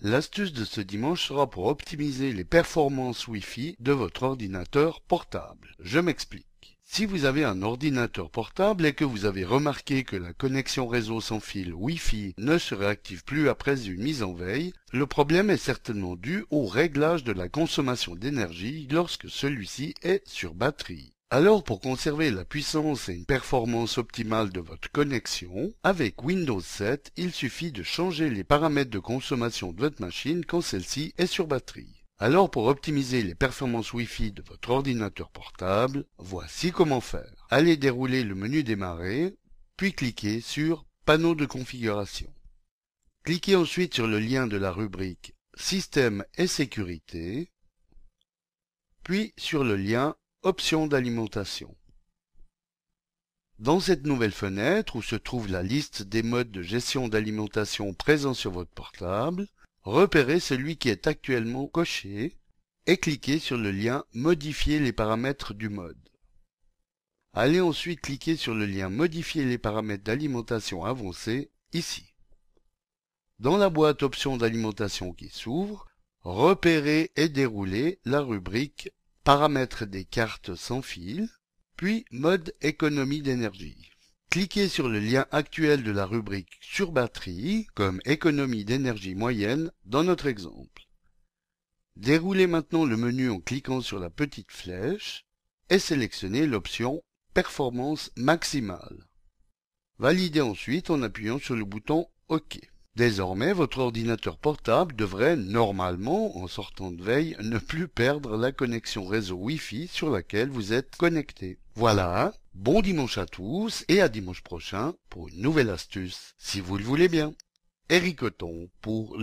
L'astuce de ce dimanche sera pour optimiser les performances Wi-Fi de votre ordinateur portable. Je m'explique. Si vous avez un ordinateur portable et que vous avez remarqué que la connexion réseau sans fil Wi-Fi ne se réactive plus après une mise en veille, le problème est certainement dû au réglage de la consommation d'énergie lorsque celui-ci est sur batterie. Alors pour conserver la puissance et une performance optimale de votre connexion, avec Windows 7, il suffit de changer les paramètres de consommation de votre machine quand celle-ci est sur batterie. Alors pour optimiser les performances Wi-Fi de votre ordinateur portable, voici comment faire. Allez dérouler le menu démarrer, puis cliquez sur Panneau de configuration. Cliquez ensuite sur le lien de la rubrique Système et sécurité, puis sur le lien Options d'alimentation. Dans cette nouvelle fenêtre où se trouve la liste des modes de gestion d'alimentation présents sur votre portable, repérez celui qui est actuellement coché et cliquez sur le lien Modifier les paramètres du mode. Allez ensuite cliquer sur le lien Modifier les paramètres d'alimentation avancée ici. Dans la boîte Options d'alimentation qui s'ouvre, repérez et déroulez la rubrique Paramètres des cartes sans fil, puis Mode économie d'énergie. Cliquez sur le lien actuel de la rubrique sur batterie comme économie d'énergie moyenne dans notre exemple. Déroulez maintenant le menu en cliquant sur la petite flèche et sélectionnez l'option performance maximale. Validez ensuite en appuyant sur le bouton OK. Désormais, votre ordinateur portable devrait normalement, en sortant de veille, ne plus perdre la connexion réseau Wi-Fi sur laquelle vous êtes connecté. Voilà, bon dimanche à tous et à dimanche prochain pour une nouvelle astuce, si vous le voulez bien. Pour